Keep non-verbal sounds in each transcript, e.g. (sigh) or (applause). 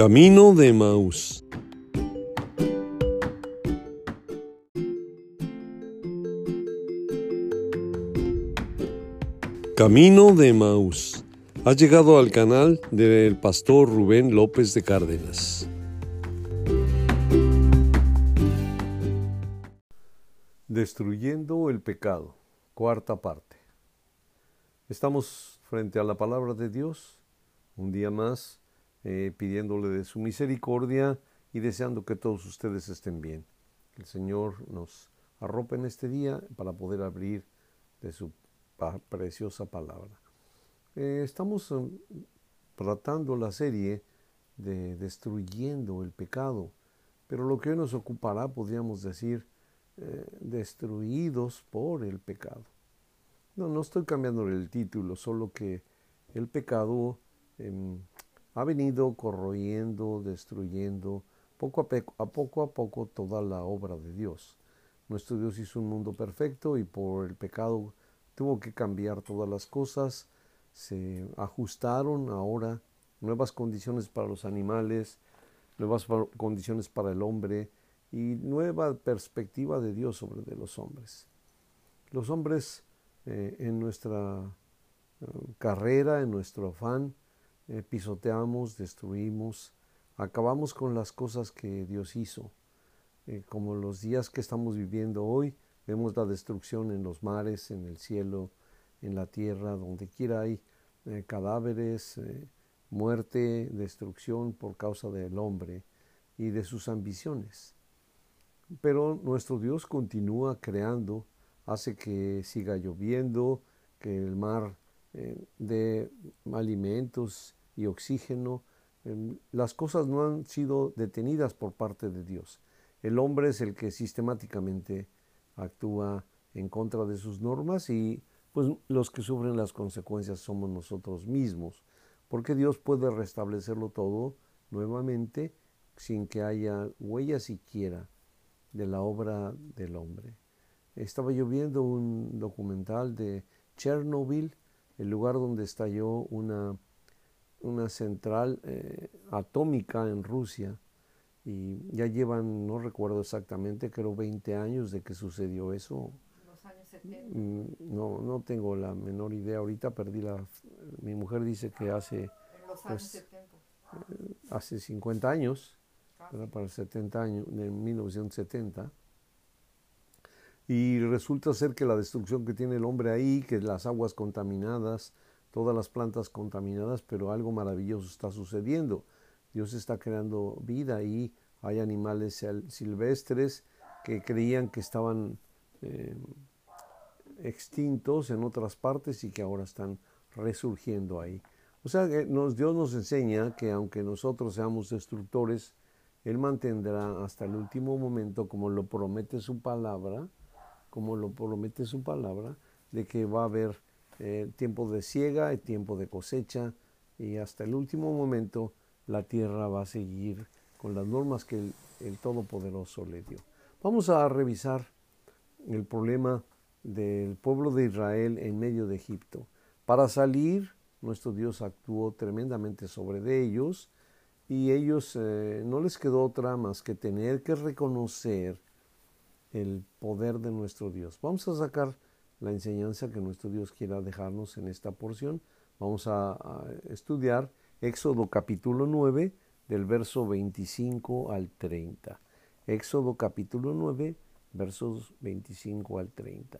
Camino de Maús. Camino de Maús. Ha llegado al canal del pastor Rubén López de Cárdenas. Destruyendo el pecado. Cuarta parte. Estamos frente a la palabra de Dios. Un día más eh, pidiéndole de su misericordia y deseando que todos ustedes estén bien. Que el Señor nos arrope en este día para poder abrir de su preciosa palabra. Eh, estamos um, tratando la serie de destruyendo el pecado, pero lo que hoy nos ocupará, podríamos decir, eh, destruidos por el pecado. No, no estoy cambiando el título, solo que el pecado em, ha venido corroyendo, destruyendo poco a, poco a poco toda la obra de Dios. Nuestro Dios hizo un mundo perfecto y por el pecado tuvo que cambiar todas las cosas. Se ajustaron ahora nuevas condiciones para los animales, nuevas condiciones para el hombre y nueva perspectiva de Dios sobre los hombres. Los hombres eh, en nuestra eh, carrera, en nuestro afán, eh, pisoteamos, destruimos, acabamos con las cosas que Dios hizo. Eh, como los días que estamos viviendo hoy, vemos la destrucción en los mares, en el cielo, en la tierra, donde quiera hay eh, cadáveres, muerte, destrucción por causa del hombre y de sus ambiciones. Pero nuestro Dios continúa creando, hace que siga lloviendo, que el mar dé alimentos y oxígeno. Em, las cosas no han sido detenidas por parte de Dios. El hombre es el que sistemáticamente actúa en contra de sus normas y pues los que sufren las consecuencias somos nosotros mismos, porque Dios puede restablecerlo todo nuevamente sin que haya huella siquiera de la obra del hombre. Estaba yo viendo un documental de Chernobyl, el lugar donde estalló una una central eh, atómica en Rusia y ya llevan, no recuerdo exactamente, creo 20 años de que sucedió eso. Los años 70. Mm, no, no tengo la menor idea, ahorita perdí la... Mi mujer dice que hace... En los años 70. Pues, eh, hace 50 años, para 70 años, en 1970. Y resulta ser que la destrucción que tiene el hombre ahí, que las aguas contaminadas, todas las plantas contaminadas, pero algo maravilloso está sucediendo. Dios está creando vida y hay animales silvestres que creían que estaban eh, extintos en otras partes y que ahora están resurgiendo ahí. O sea, que Dios nos enseña que aunque nosotros seamos destructores, Él mantendrá hasta el último momento, como lo promete su palabra, como lo promete su palabra, de que va a haber eh, tiempo de siega y tiempo de cosecha y hasta el último momento la tierra va a seguir con las normas que el, Todopoderoso le dio. Vamos a revisar el problema del pueblo de Israel en medio de Egipto. Para salir, nuestro Dios actuó tremendamente sobre ellos y ellos eh, no les quedó otra más que tener que reconocer el poder de nuestro Dios. Vamos a sacar la enseñanza que nuestro Dios quiera dejarnos en esta porción. Vamos a, estudiar Éxodo capítulo 9 del verso 25 al 30. Éxodo capítulo 9 versos 25 al 30.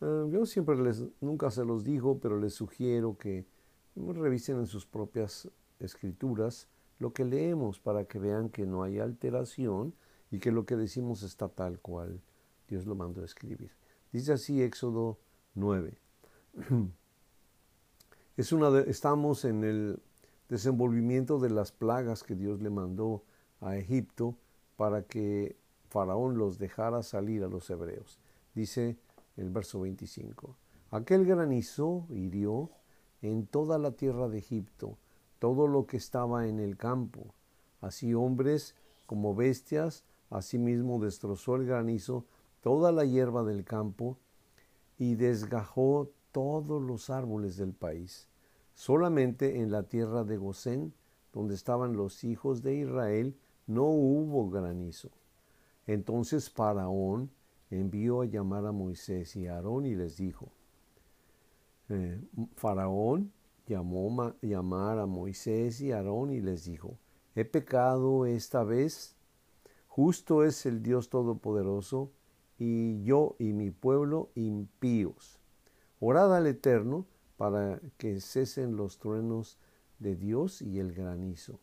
Ah, yo siempre les, nunca se los digo, pero les sugiero que revisen en sus propias escrituras lo que leemos para que vean que no hay alteración y que lo que decimos está tal cual Dios lo mandó a escribir. Dice así Éxodo 9. (clears throat) Es una estamos en el desenvolvimiento de las plagas que Dios le mandó a Egipto para que Faraón los dejara salir a los hebreos. Dice el verso 25. Aquel granizo hirió en toda la tierra de Egipto todo lo que estaba en el campo, así hombres como bestias, asimismo destrozó el granizo toda la hierba del campo y desgajó todos los árboles del país. Solamente en la tierra de Gosén donde estaban los hijos de Israel, no hubo granizo. Entonces Faraón envió a llamar a Moisés y a Aarón y les dijo, eh, Faraón llamó llamar a Moisés y Aarón y les dijo, he pecado esta vez, justo es el Dios Todopoderoso, y yo y mi pueblo impíos. Orad al Eterno para que cesen los truenos de Dios y el granizo.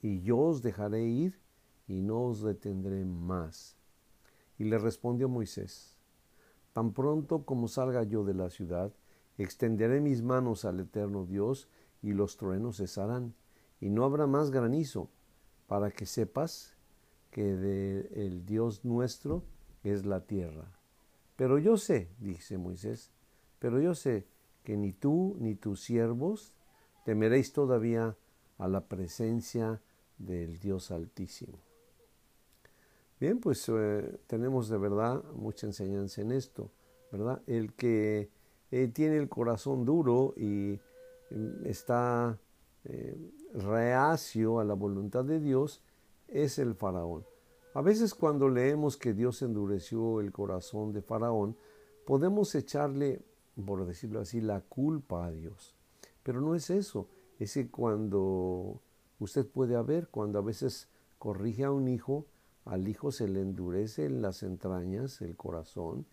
Y yo os dejaré ir y no os detendré más. Y le respondió Moisés, tan pronto como salga yo de la ciudad, extenderé mis manos al eterno Dios y los truenos cesarán, y no habrá más granizo, para que sepas que de el Dios nuestro es la tierra. Pero yo sé, dice Moisés, pero yo sé que ni tú ni tus siervos temeréis todavía a la presencia del Dios Altísimo. Bien, pues eh, tenemos de verdad mucha enseñanza en esto, ¿verdad? El que eh, tiene el corazón duro y mm, está eh, reacio a la voluntad de Dios es el faraón. A veces cuando leemos que Dios endureció el corazón de faraón, podemos echarle, por decirlo así, la culpa a Dios. Pero no es eso, es que cuando usted puede haber, cuando a veces corrige a un hijo, al hijo se le endurece en las entrañas, el corazón,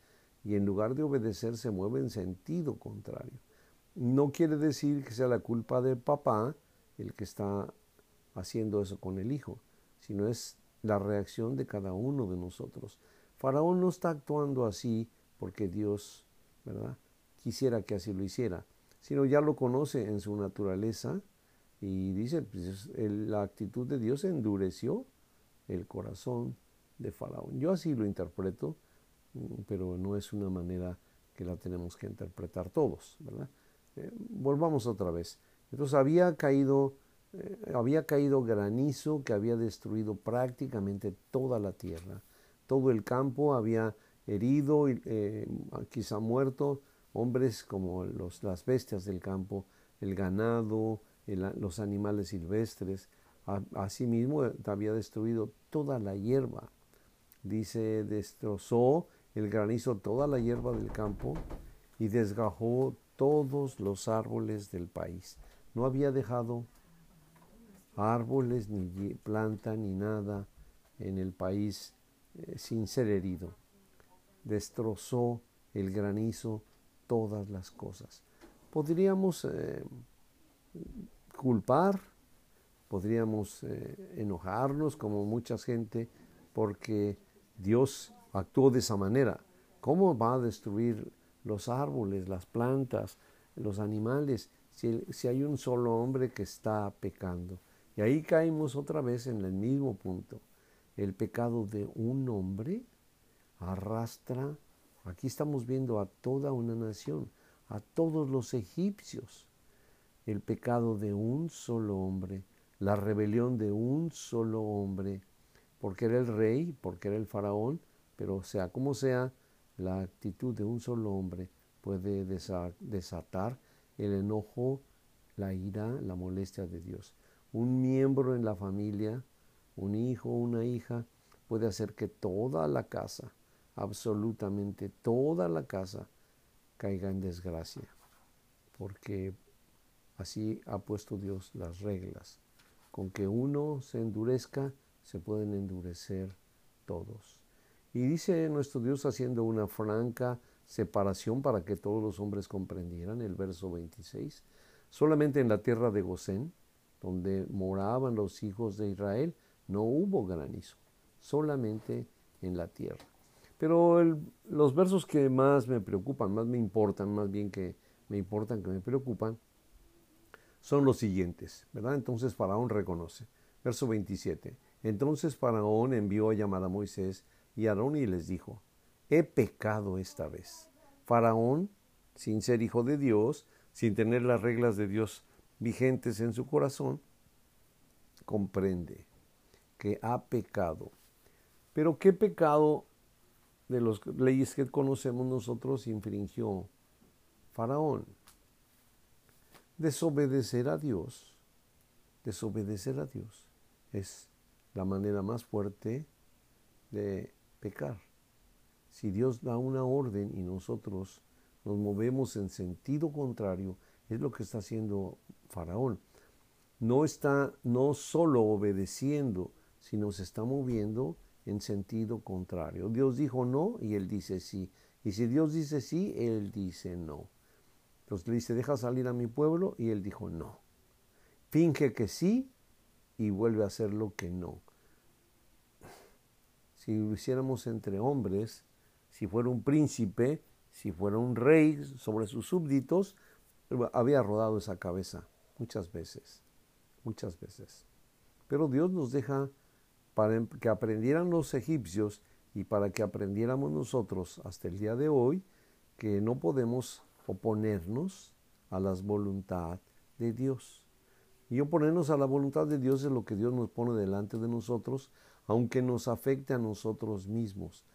y en lugar de obedecer se mueve en sentido contrario. No quiere decir que sea la culpa del papá el que está haciendo eso con el hijo, sino es la reacción de cada uno de nosotros. Faraón no está actuando así porque Dios, ¿verdad? Quisiera que así lo hiciera, sino ya lo conoce en su naturaleza y dice, pues, la actitud de Dios endureció el corazón de Faraón. Yo así lo interpreto, mm, pero no es una manera que la tenemos que interpretar todos, ¿verdad? Eh, volvamos otra vez. Entonces había caído, eh, había caído granizo que había destruido prácticamente toda la tierra. Todo el campo había herido, eh, quizá muerto, hombres como los, las bestias del campo, el ganado, los animales silvestres. Asimismo había destruido toda la hierba. Dice, destrozó el granizo toda la hierba del campo y desgajó todos los árboles del país. No había dejado árboles, ni planta, ni nada en el país eh, sin ser herido. Destrozó el granizo todas las cosas. Podríamos eh, culpar, podríamos eh, enojarnos como mucha gente porque Dios actuó de esa manera. ¿Cómo va a destruir los árboles, las plantas, los animales si, si hay un solo hombre que está pecando? Y ahí caímos otra vez en el mismo punto. El pecado de un hombre arrastra Aquí estamos viendo a toda una nación, a todos los egipcios. El pecado de un solo hombre, la rebelión de un solo hombre, porque era el rey, porque era el faraón, pero sea como sea, la actitud de un solo hombre puede desatar el enojo, la ira, la molestia de Dios. Un miembro en la familia, un hijo, una hija, puede hacer que toda la casa absolutamente toda la casa caiga en desgracia, porque así ha puesto Dios las reglas. Con que uno se endurezca, se pueden endurecer todos. Y dice nuestro Dios haciendo una franca separación para que todos los hombres comprendieran, el verso 26, solamente en la tierra de Gosén, donde moraban los hijos de Israel, no hubo granizo, solamente en la tierra. Pero los versos que más me preocupan, más me importan, más bien que me importan, que me preocupan, son los siguientes, ¿verdad? Entonces Faraón reconoce. Verso 27. Entonces Faraón envió a llamar a Moisés y a Aarón y les dijo, he pecado esta vez. Faraón, sin ser hijo de Dios, sin tener las reglas de Dios vigentes en su corazón, comprende que ha pecado. Pero ¿qué pecado de las leyes que conocemos nosotros infringió Faraón. Desobedecer a Dios desobedecer a Dios es la manera más fuerte de pecar. Si Dios da una orden y nosotros nos movemos en sentido contrario, es lo que está haciendo Faraón. No está no solo obedeciendo, sino se está moviendo en sentido contrario. Dios dijo no y él dice sí. Y si Dios dice sí, él dice no. Entonces le dice, deja salir a mi pueblo y él dijo no. Finge que sí y vuelve a hacer lo que no. Si lo hiciéramos entre hombres, si fuera un príncipe, si fuera un rey sobre sus súbditos, había rodado esa cabeza muchas veces, muchas veces. Pero Dios nos deja para que aprendieran los egipcios y para que aprendiéramos nosotros hasta el día de hoy que no podemos oponernos a la voluntad de Dios. Y oponernos a la voluntad de Dios es lo que Dios nos pone delante de nosotros, aunque nos afecte a nosotros mismos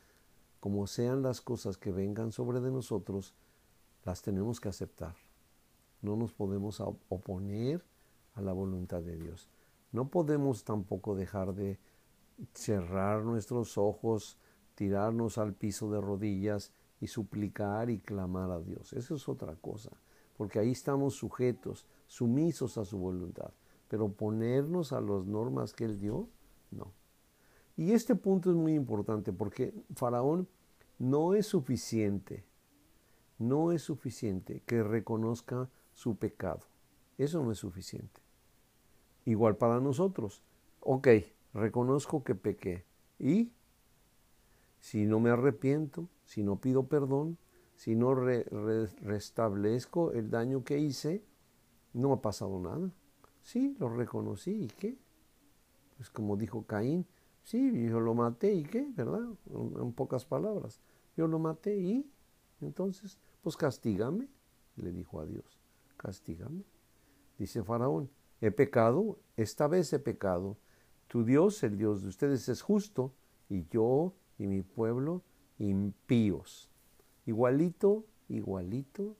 como sean las cosas que vengan sobre de nosotros, las tenemos que aceptar. No nos podemos oponer a la voluntad de Dios. No podemos tampoco dejar de cerrar nuestros ojos, tirarnos al piso de rodillas y suplicar y clamar a Dios. Eso es otra cosa, porque ahí estamos sujetos, sumisos a su voluntad. Pero ponernos a las normas que Él dio, no. Y este punto es muy importante porque Faraón no es suficiente, no es suficiente que reconozca su pecado. Eso no es suficiente. Igual para nosotros. Ok, reconozco que pequé. ¿Y? Si no me arrepiento, si no pido perdón, si no restablezco el daño que hice, no ha pasado nada. Sí, lo reconocí. ¿Y qué? Pues como dijo Caín, Sí, yo lo maté y qué, ¿verdad? En, pocas palabras. Yo lo maté y entonces, pues castígame, le dijo a Dios, castígame. Dice Faraón, he pecado, esta vez he pecado. Tu Dios, el Dios de ustedes, es justo y yo y mi pueblo impíos. Igualito, igualito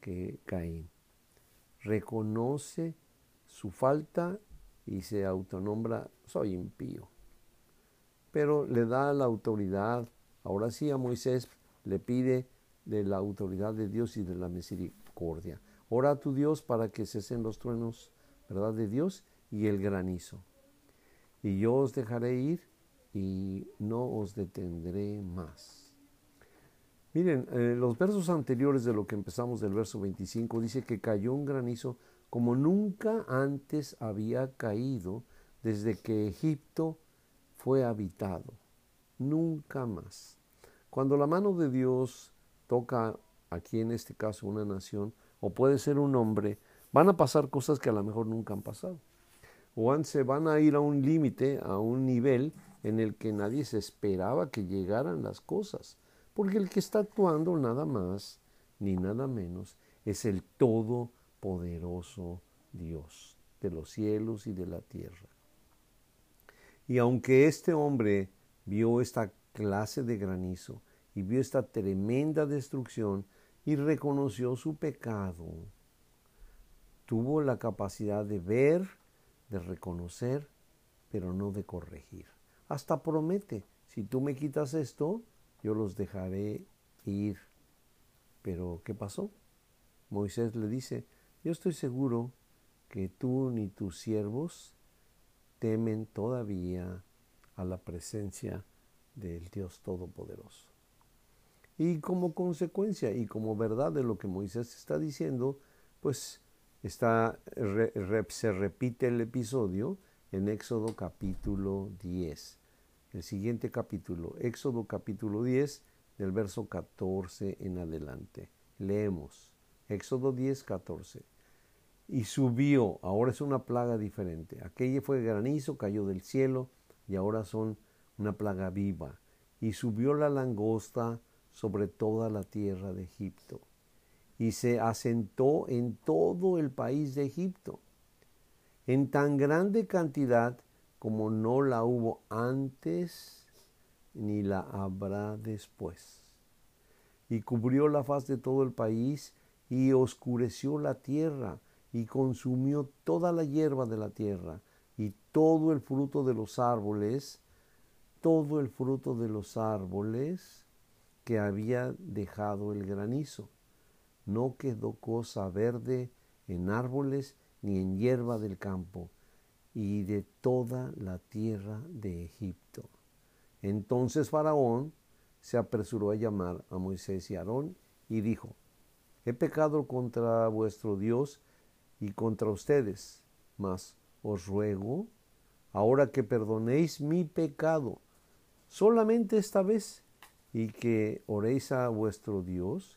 que Caín. Reconoce su falta y se autonombra, soy impío pero le da la autoridad. Ahora sí a Moisés le pide de la autoridad de Dios y de la misericordia. Ora a tu Dios para que cesen los truenos, ¿verdad? De Dios y el granizo. Y yo os dejaré ir y no os detendré más. Miren, eh, los versos anteriores de lo que empezamos del verso 25 dice que cayó un granizo como nunca antes había caído desde que Egipto fue habitado. Nunca más. Cuando la mano de Dios toca aquí en este caso una nación, o puede ser un hombre, van a pasar cosas que a lo mejor nunca han pasado. O se van a ir a un límite, a un nivel en el que nadie se esperaba que llegaran las cosas. Porque el que está actuando nada más ni nada menos es el todopoderoso Dios de los cielos y de la tierra. Y aunque este hombre vio esta clase de granizo y vio esta tremenda destrucción y reconoció su pecado, tuvo la capacidad de ver, de reconocer, pero no de corregir. Hasta promete, si tú me quitas esto, yo los dejaré ir. Pero, ¿qué pasó? Moisés le dice, yo estoy seguro que tú ni tus siervos temen todavía a la presencia del Dios Todopoderoso. Y como consecuencia y como verdad de lo que Moisés está diciendo, pues está, se repite el episodio en Éxodo capítulo 10. El siguiente capítulo, Éxodo capítulo 10, del verso 14 en adelante. Leemos. Éxodo 10, 14 y subió. Ahora es una plaga diferente. Aquella fue granizo, cayó del cielo y ahora son una plaga viva. Y subió la langosta sobre toda la tierra de Egipto y se asentó en todo el país de Egipto, en tan grande cantidad como no la hubo antes ni la habrá después. Y cubrió la faz de todo el país y oscureció la tierra y consumió toda la hierba de la tierra y todo el fruto de los árboles, todo el fruto de los árboles que había dejado el granizo. No quedó cosa verde en árboles ni en hierba del campo, y de toda la tierra de Egipto. Entonces Faraón se apresuró a llamar a Moisés y Aarón y dijo, He pecado contra vuestro Dios y contra ustedes, mas os ruego, ahora que perdonéis mi pecado, solamente esta vez, y que oréis a vuestro Dios,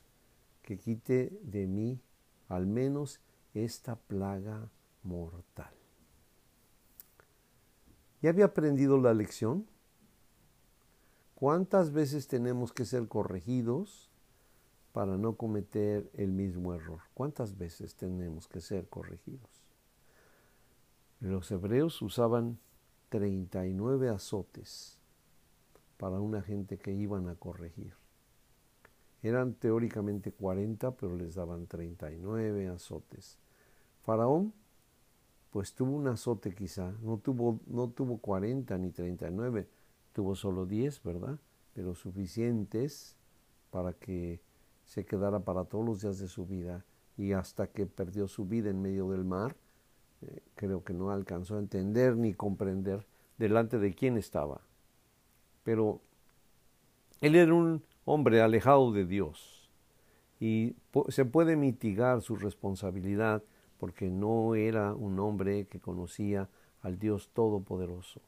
que quite de mí al menos esta plaga mortal. ¿Ya había aprendido la lección? ¿Cuántas veces tenemos que ser corregidos para no cometer el mismo error? ¿Cuántas veces tenemos que ser corregidos? Los hebreos usaban 39 azotes para una gente que iban a corregir. Eran teóricamente 40, pero les daban 39 azotes. Faraón pues tuvo un azote quizá, no tuvo, no tuvo 40 ni 39, tuvo solo 10, ¿verdad? Pero suficientes para que se quedara para todos los días de su vida y hasta que perdió su vida en medio del mar, eh, creo que no alcanzó a entender ni comprender delante de quién estaba. Pero él era un hombre alejado de Dios y se puede mitigar su responsabilidad porque no era un hombre que conocía al Dios Todopoderoso.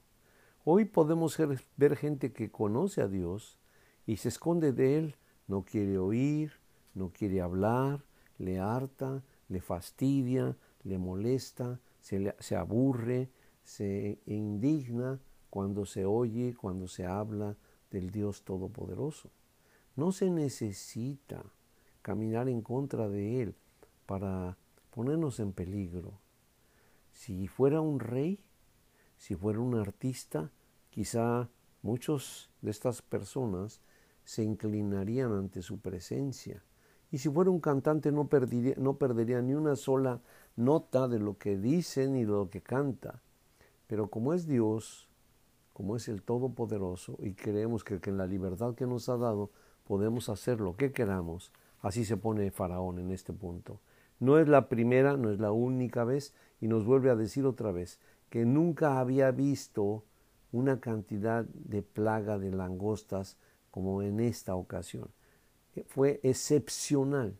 Hoy podemos ver gente que conoce a Dios y se esconde de Él, no quiere oír, no quiere hablar, le harta, le fastidia, le molesta, se, se aburre, se indigna cuando se oye, cuando se habla del Dios Todopoderoso. No se necesita caminar en contra de Él para ponernos en peligro. Si fuera un rey, si fuera un artista, quizá muchos de estas personas se inclinarían ante su presencia. Y si fuera un cantante no perdería, no perdería ni una sola nota de lo que dice ni de lo que canta. Pero como es Dios, como es el Todopoderoso, y creemos que, que en la libertad que nos ha dado podemos hacer lo que queramos, así se pone Faraón en este punto. No es la primera, no es la única vez, y nos vuelve a decir otra vez que nunca había visto una cantidad de plaga de langostas como en esta ocasión. Fue excepcional.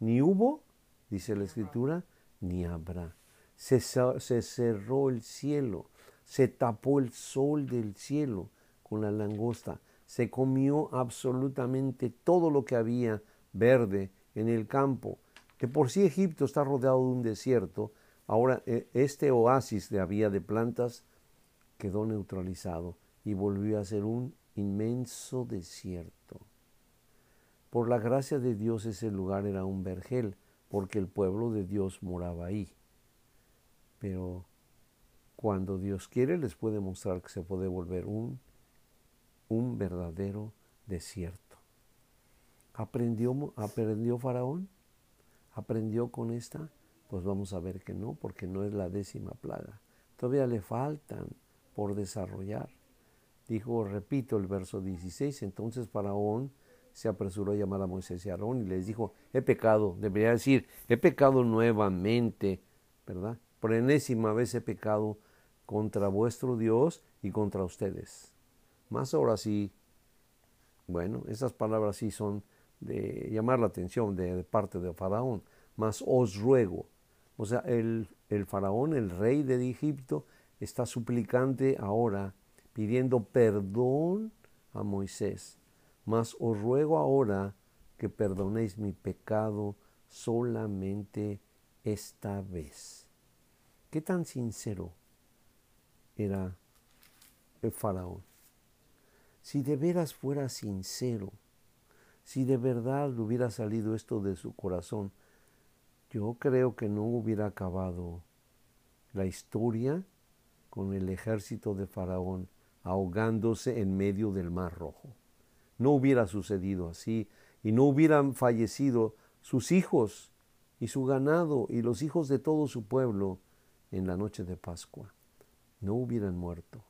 Ni hubo, dice la escritura, ni habrá. Se, se cerró el cielo, se tapó el sol del cielo con la langosta, se comió absolutamente todo lo que había verde en el campo que por sí Egipto está rodeado de un desierto, ahora e, este oasis de había de plantas quedó neutralizado y volvió a ser un inmenso desierto. Por la gracia de Dios ese lugar era un vergel, porque el pueblo de Dios moraba ahí. Pero cuando Dios quiere les puede mostrar que se puede volver un, un verdadero desierto. ¿Aprendió, ¿Aprendió Faraón? ¿Aprendió con esta? Pues vamos a ver que no, porque no es la décima plaga. Todavía le faltan por desarrollar. Dijo, repito el verso 16, entonces Faraón se apresuró a llamar a Moisés y Aarón y les dijo, he pecado, debería decir, he pecado nuevamente, ¿verdad? Por enésima vez he pecado contra vuestro Dios y contra ustedes. Más ahora sí, bueno, esas palabras sí son de llamar la atención de, parte de Faraón, mas os ruego. O sea, el, el faraón, el rey de Egipto, está suplicante ahora, pidiendo perdón a Moisés. Mas os ruego ahora que perdonéis mi pecado solamente esta vez. ¿Qué tan sincero era el faraón? Si de veras fuera sincero, si de verdad hubiera salido esto de su corazón, yo creo que no hubiera acabado la historia con el ejército de Faraón ahogándose en medio del Mar Rojo. No hubiera sucedido así y no hubieran fallecido sus hijos y su ganado y los hijos de todo su pueblo en la noche de Pascua. No hubieran muerto,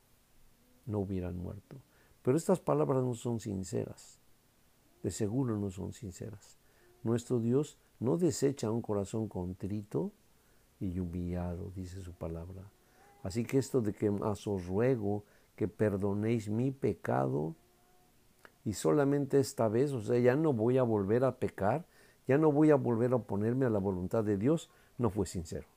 no hubieran muerto. Pero estas palabras no son sinceras, de seguro no son sinceras. Nuestro Dios no desecha un corazón contrito y humillado, dice su palabra. Así que esto de que os ruego que perdonéis mi pecado y solamente esta vez, o sea, ya no voy a volver a pecar, ya no voy a volver a oponerme a la voluntad de Dios, no fue sincero.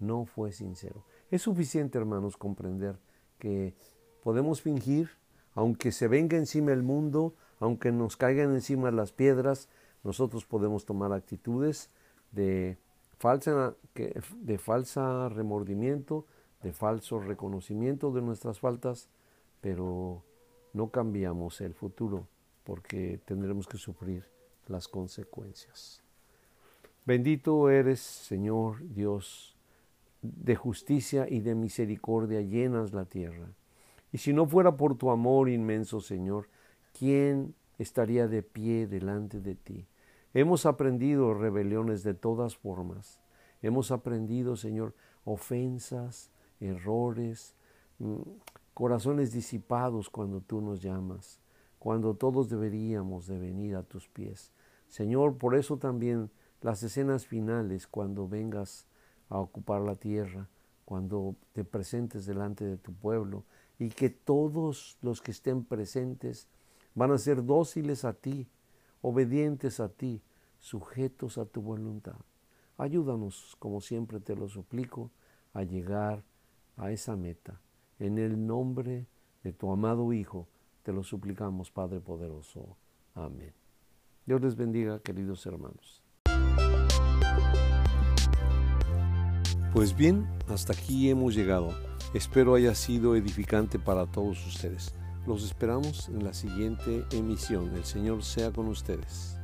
No fue sincero. Es suficiente, hermanos, comprender que podemos fingir, aunque se venga encima el mundo, aunque nos caigan encima las piedras, nosotros podemos tomar actitudes de falsa, remordimiento, de falso reconocimiento de nuestras faltas, pero no cambiamos el futuro porque tendremos que sufrir las consecuencias. Bendito eres, Señor Dios, de justicia y de misericordia llenas la tierra. Y si no fuera por tu amor inmenso, Señor, ¿quién estaría de pie delante de ti? Hemos aprendido rebeliones de todas formas. Hemos aprendido, Señor, ofensas, errores, mm, corazones disipados cuando tú nos llamas, cuando todos deberíamos de venir a tus pies. Señor, por eso también las escenas finales, cuando vengas a ocupar la tierra, cuando te presentes delante de tu pueblo, y que todos los que estén presentes van a ser dóciles a ti, obedientes a ti, sujetos a tu voluntad. Ayúdanos, como siempre te lo suplico, a llegar a esa meta. En el nombre de tu amado Hijo, te lo suplicamos, Padre poderoso. Amén. Dios les bendiga, queridos hermanos. Pues bien, hasta aquí hemos llegado. Espero haya sido edificante para todos ustedes. Los esperamos en la siguiente emisión. El Señor sea con ustedes.